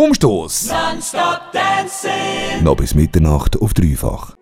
umstoß. Noch bis Mitternacht auf dreifach.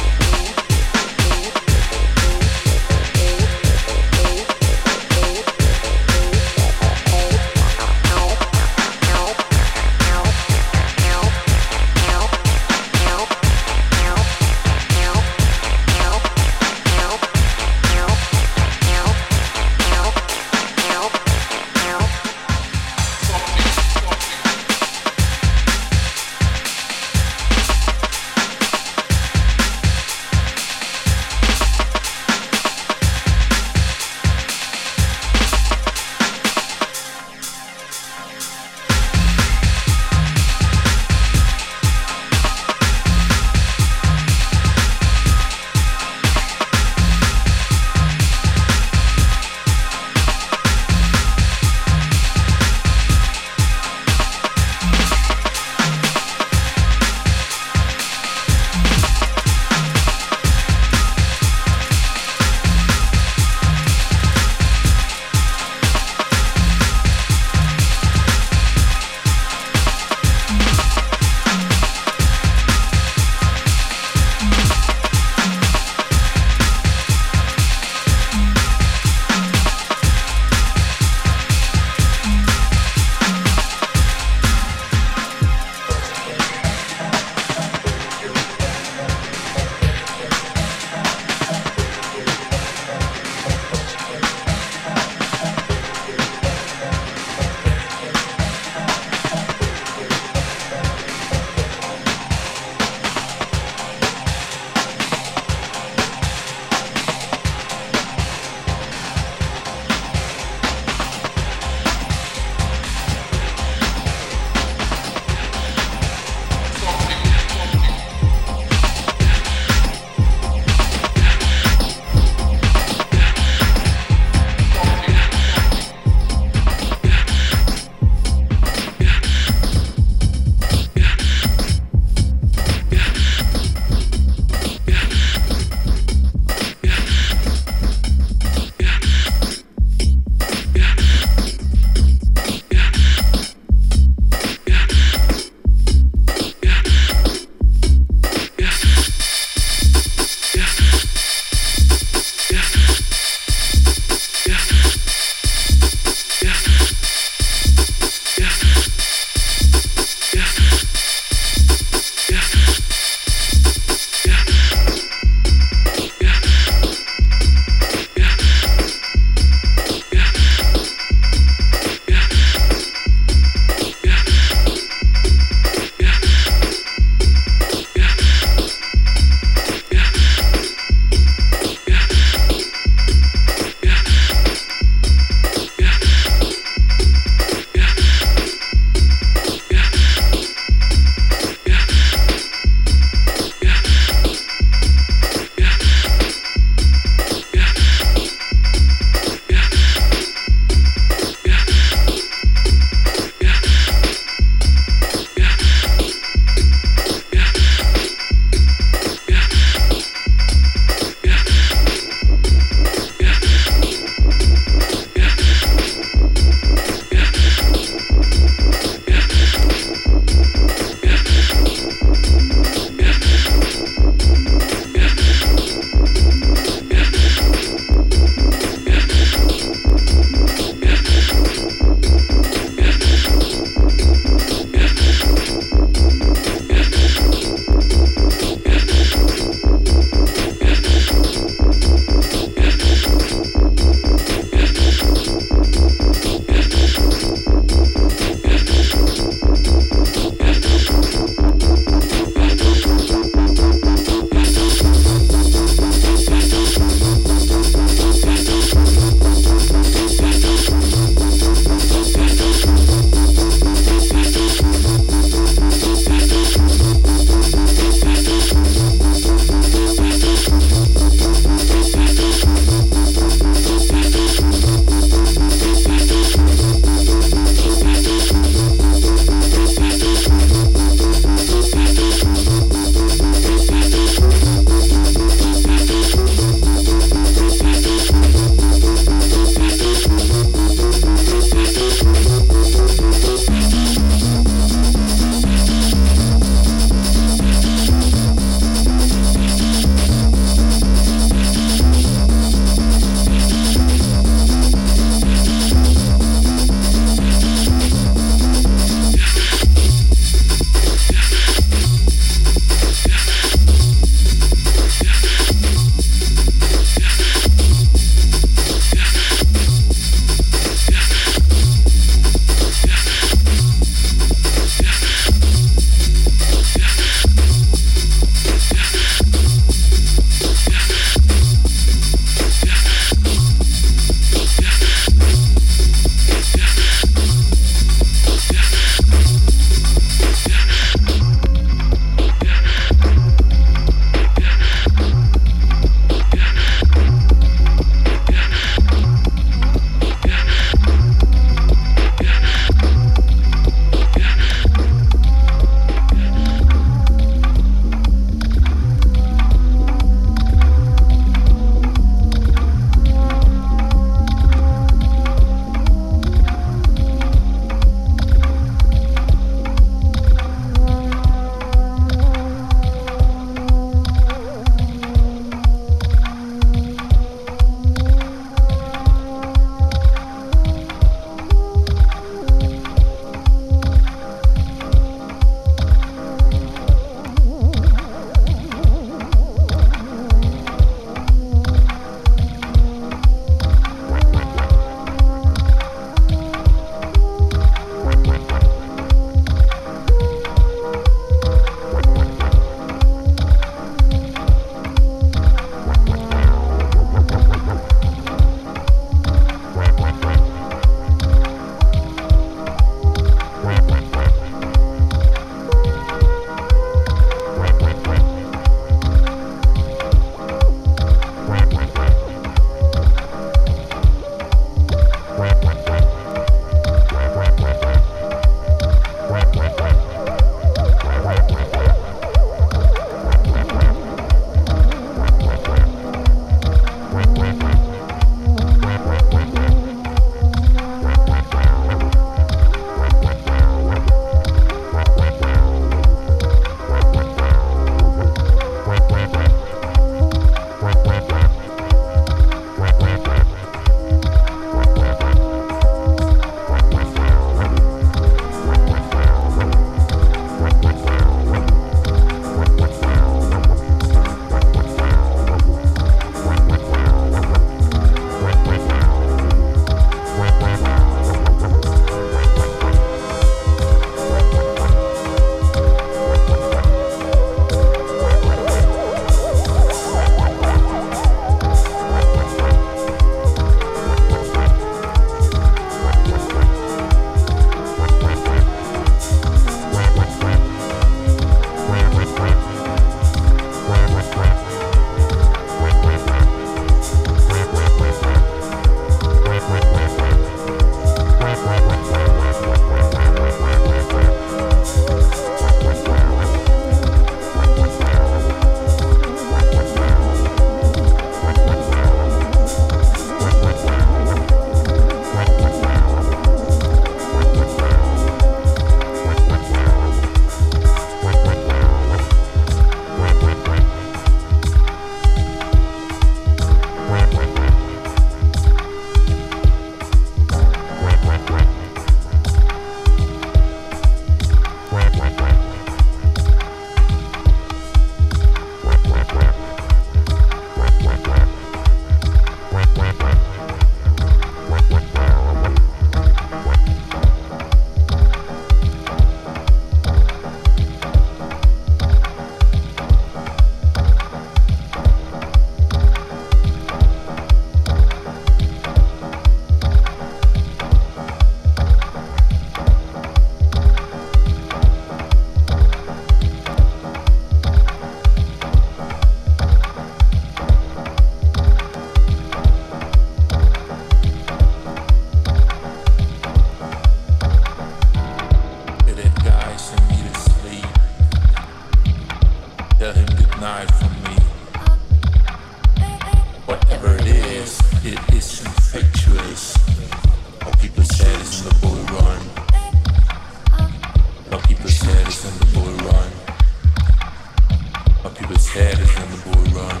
is in the run.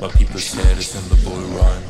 My people said, is in the boy run.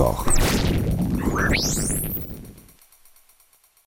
Mittwoch.